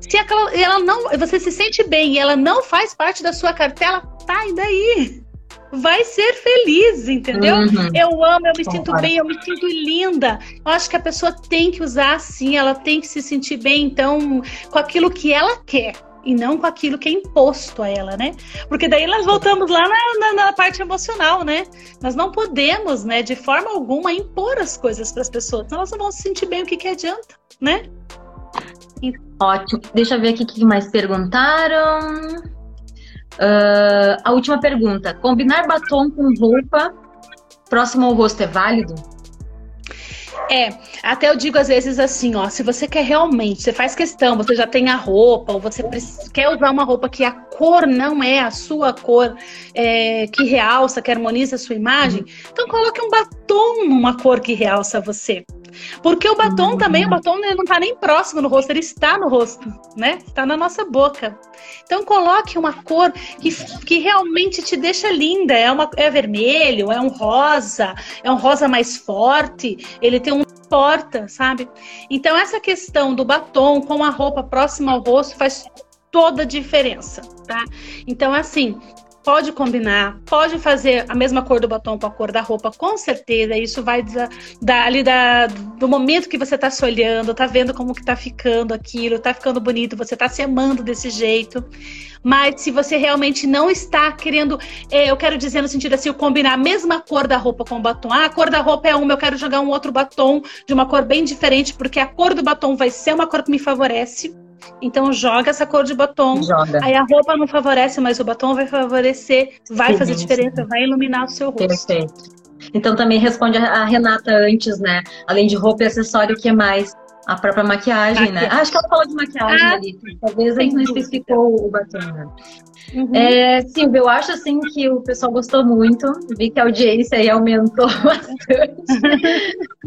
Se aquela, ela não, você se sente bem e ela não faz parte da sua cartela, tá, e daí? Vai ser feliz, entendeu? Uhum. Eu amo, eu me sinto bem, eu me sinto linda. Eu acho que a pessoa tem que usar assim, ela tem que se sentir bem, então, com aquilo que ela quer e não com aquilo que é imposto a ela, né? Porque daí nós voltamos lá na, na, na parte emocional, né? Nós não podemos, né, de forma alguma, impor as coisas para as pessoas, senão elas não vão se sentir bem, o que, que adianta, né? Ótimo. Deixa eu ver aqui o que mais perguntaram. Uh, a última pergunta: combinar batom com roupa próximo ao rosto é válido? É, até eu digo às vezes assim, ó, se você quer realmente, você faz questão, você já tem a roupa, ou você quer usar uma roupa que a cor não é a sua cor, é, que realça, que harmoniza a sua imagem, uhum. então coloque um batom numa cor que realça você. Porque o batom uhum. também, o batom não está nem próximo no rosto, ele está no rosto, né? Está na nossa boca. Então coloque uma cor que, que realmente te deixa linda. É, uma, é vermelho, é um rosa, é um rosa mais forte, ele tem um porta, sabe? Então essa questão do batom com a roupa próxima ao rosto faz toda a diferença, tá? Então assim, pode combinar, pode fazer a mesma cor do batom com a cor da roupa, com certeza. Isso vai da, da, ali da, do momento que você está se olhando, tá vendo como que tá ficando aquilo, tá ficando bonito, você tá se amando desse jeito. Mas se você realmente não está querendo, é, eu quero dizer no sentido assim, combinar a mesma cor da roupa com o batom. Ah, a cor da roupa é uma, eu quero jogar um outro batom de uma cor bem diferente, porque a cor do batom vai ser uma cor que me favorece. Então joga essa cor de batom. Joga. Aí a roupa não favorece, mas o batom vai favorecer, vai sim, fazer diferença, sim. vai iluminar o seu rosto. Perfeito. Então também responde a Renata antes, né? Além de roupa e acessório, o que mais? A própria maquiagem, né? Ah, acho que ela falou de maquiagem ah, ali. Talvez a gente não especificou o batom, né? Uhum. É, Silvia, eu acho assim que o pessoal gostou muito. Vi que a audiência aí aumentou bastante.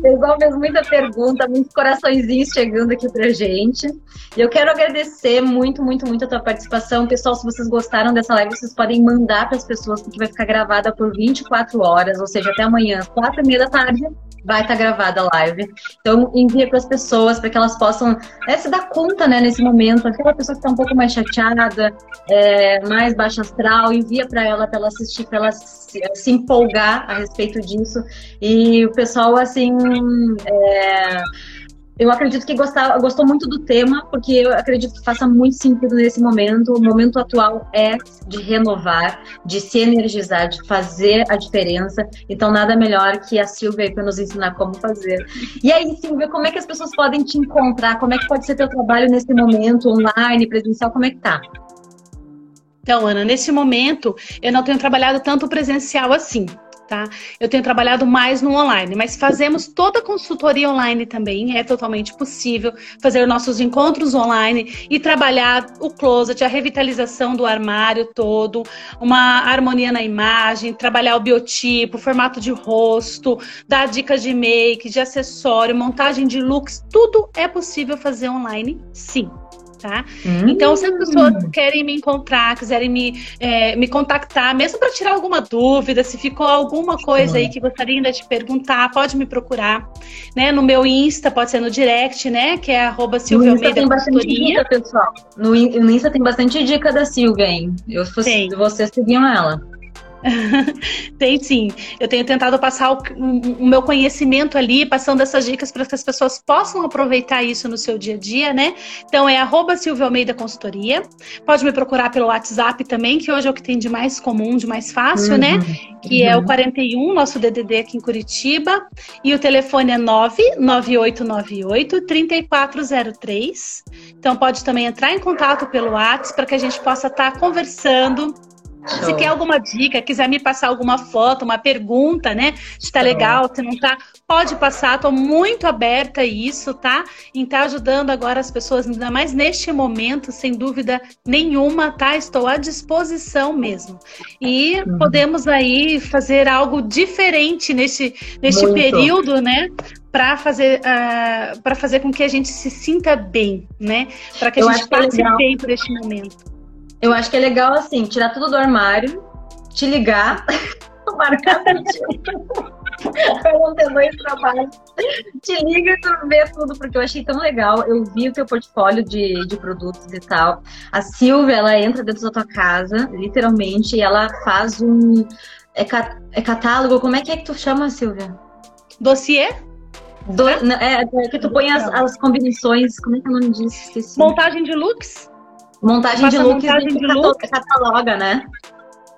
pessoal fez muita pergunta, muitos coraçõezinhos chegando aqui pra gente. E eu quero agradecer muito, muito, muito a tua participação. Pessoal, se vocês gostaram dessa live, vocês podem mandar para as pessoas, porque vai ficar gravada por 24 horas, ou seja, até amanhã, às 4 e meia da tarde vai estar tá gravada a live. Então, envia para as pessoas, para que elas possam é, se dar conta, né, nesse momento. Aquela pessoa que está um pouco mais chateada, é, mais baixa astral, envia para ela, para ela assistir, para ela se, se, empolgar a respeito disso. E o pessoal, assim. É, eu acredito que gostou muito do tema, porque eu acredito que faça muito sentido nesse momento. O momento atual é de renovar, de se energizar, de fazer a diferença. Então, nada melhor que a Silvia para nos ensinar como fazer. E aí, Silvia, como é que as pessoas podem te encontrar? Como é que pode ser teu trabalho nesse momento, online, presencial? Como é que tá? Então, Ana, nesse momento eu não tenho trabalhado tanto presencial assim tá? Eu tenho trabalhado mais no online, mas fazemos toda a consultoria online também, é totalmente possível fazer nossos encontros online e trabalhar o closet, a revitalização do armário todo, uma harmonia na imagem, trabalhar o biotipo, formato de rosto, dar dicas de make, de acessório, montagem de looks, tudo é possível fazer online, sim tá? Hum. Então, se as pessoas querem me encontrar, quiserem me, é, me contactar, mesmo para tirar alguma dúvida, se ficou alguma coisa aí que gostaria de te perguntar, pode me procurar, né? No meu Insta, pode ser no direct, né? Que é arroba Silvia Almeida tem bastante dica, pessoal. No, no Insta tem bastante dica da Silvia, hein? Eu, se vocês seguiam ela. Tem sim. Eu tenho tentado passar o, o, meu conhecimento ali, passando essas dicas para que as pessoas possam aproveitar isso no seu dia a dia, né? Então é arroba Silvia Almeida Consultoria. Pode me procurar pelo WhatsApp também, que hoje é o que tem de mais comum, de mais fácil, né? uhum. né? Que uhum. é o 41, nosso DDD aqui em Curitiba. E o telefone é 99898 3403. Então pode também entrar em contato pelo WhatsApp para que a gente possa estar tá conversando se quer alguma dica, quiser me passar alguma foto, uma pergunta, né? Se tá legal, se não tá, pode passar. Tô muito aberta a isso, tá? Em estar tá ajudando agora as pessoas, ainda mais neste momento, sem dúvida nenhuma, tá? Estou à disposição mesmo. E uhum. podemos aí fazer algo diferente neste, neste período, né? para fazer uh, ah, para fazer com que a gente se sinta bem, né? Para que a Eu gente é passe é bem por este momento. Eu acho que é legal, assim, tirar tudo do armário, te ligar, marcar pra não ter dois trabalhos. Te liga e tu vê tudo, porque eu achei tão legal. Eu vi o teu portfólio de, de produtos e tal. A Silvia, ela entra dentro da tua casa, literalmente, e ela faz um. É, é catálogo? Como é que é que tu chama, Silvia? Dossiê? Do, é, é, que tu põe as, as combinações. Como é que é o nome disso? Esqueci. Montagem de looks? Montagem de looks montagem de look. cataloga, né?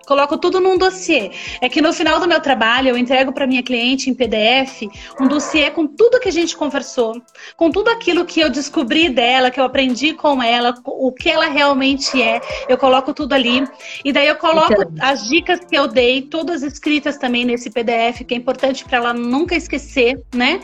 coloco tudo num dossiê. É que no final do meu trabalho eu entrego para minha cliente em PDF um dossiê com tudo que a gente conversou, com tudo aquilo que eu descobri dela, que eu aprendi com ela, o que ela realmente é. Eu coloco tudo ali e daí eu coloco as dicas que eu dei, todas escritas também nesse PDF, que é importante para ela nunca esquecer, né?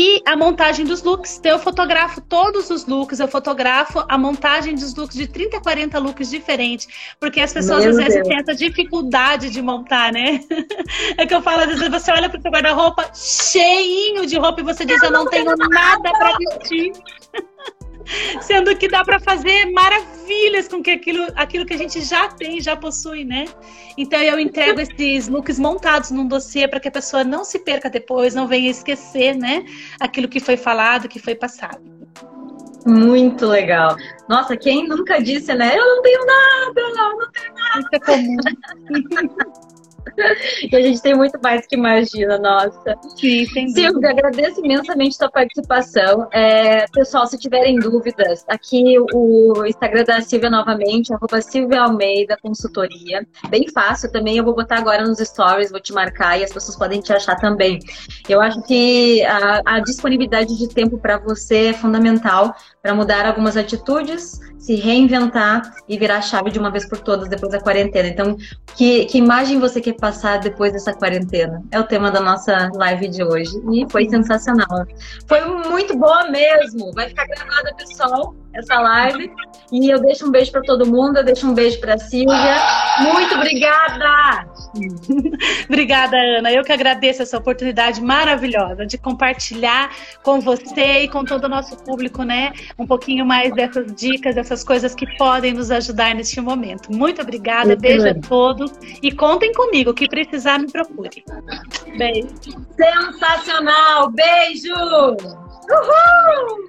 E a montagem dos looks. Então, eu fotografo todos os looks, eu fotografo a montagem dos looks de 30, 40 looks diferentes, porque as pessoas Meu às vezes têm essa dificuldade de montar, né? É que eu falo, às vezes você olha para o seu guarda-roupa cheinho de roupa e você diz, eu não tenho nada para vestir. Sendo que dá para fazer maravilhas com que aquilo, aquilo que a gente já tem, já possui, né? Então eu entrego esses looks montados num dossiê para que a pessoa não se perca depois, não venha esquecer, né? Aquilo que foi falado, que foi passado. Muito legal. Nossa, quem nunca disse, né? Eu não tenho nada, eu não tenho nada. Isso é comum. e a gente tem muito mais que imagina, nossa. Sim, Silvia, agradeço imensamente a sua participação. É, pessoal, se tiverem dúvidas, aqui o Instagram da Silvia novamente, arroba Silvia Almeida Consultoria. Bem fácil também, eu vou botar agora nos stories, vou te marcar e as pessoas podem te achar também. Eu acho que a, a disponibilidade de tempo para você é fundamental para mudar algumas atitudes, se reinventar e virar a chave de uma vez por todas depois da quarentena. Então, que, que imagem você quer passar depois dessa quarentena? É o tema da nossa live de hoje. E foi sensacional. Foi muito boa mesmo. Vai ficar gravada, pessoal, essa live. E eu deixo um beijo para todo mundo, eu deixo um beijo para Silvia. Muito obrigada! obrigada, Ana. Eu que agradeço essa oportunidade maravilhosa de compartilhar com você e com todo o nosso público, né? Um pouquinho mais dessas dicas, dessas coisas que podem nos ajudar neste momento. Muito obrigada, Muito beijo bem. a todos e contem comigo, que precisar me procure. Beijo. Sensacional! Beijo! Uhul!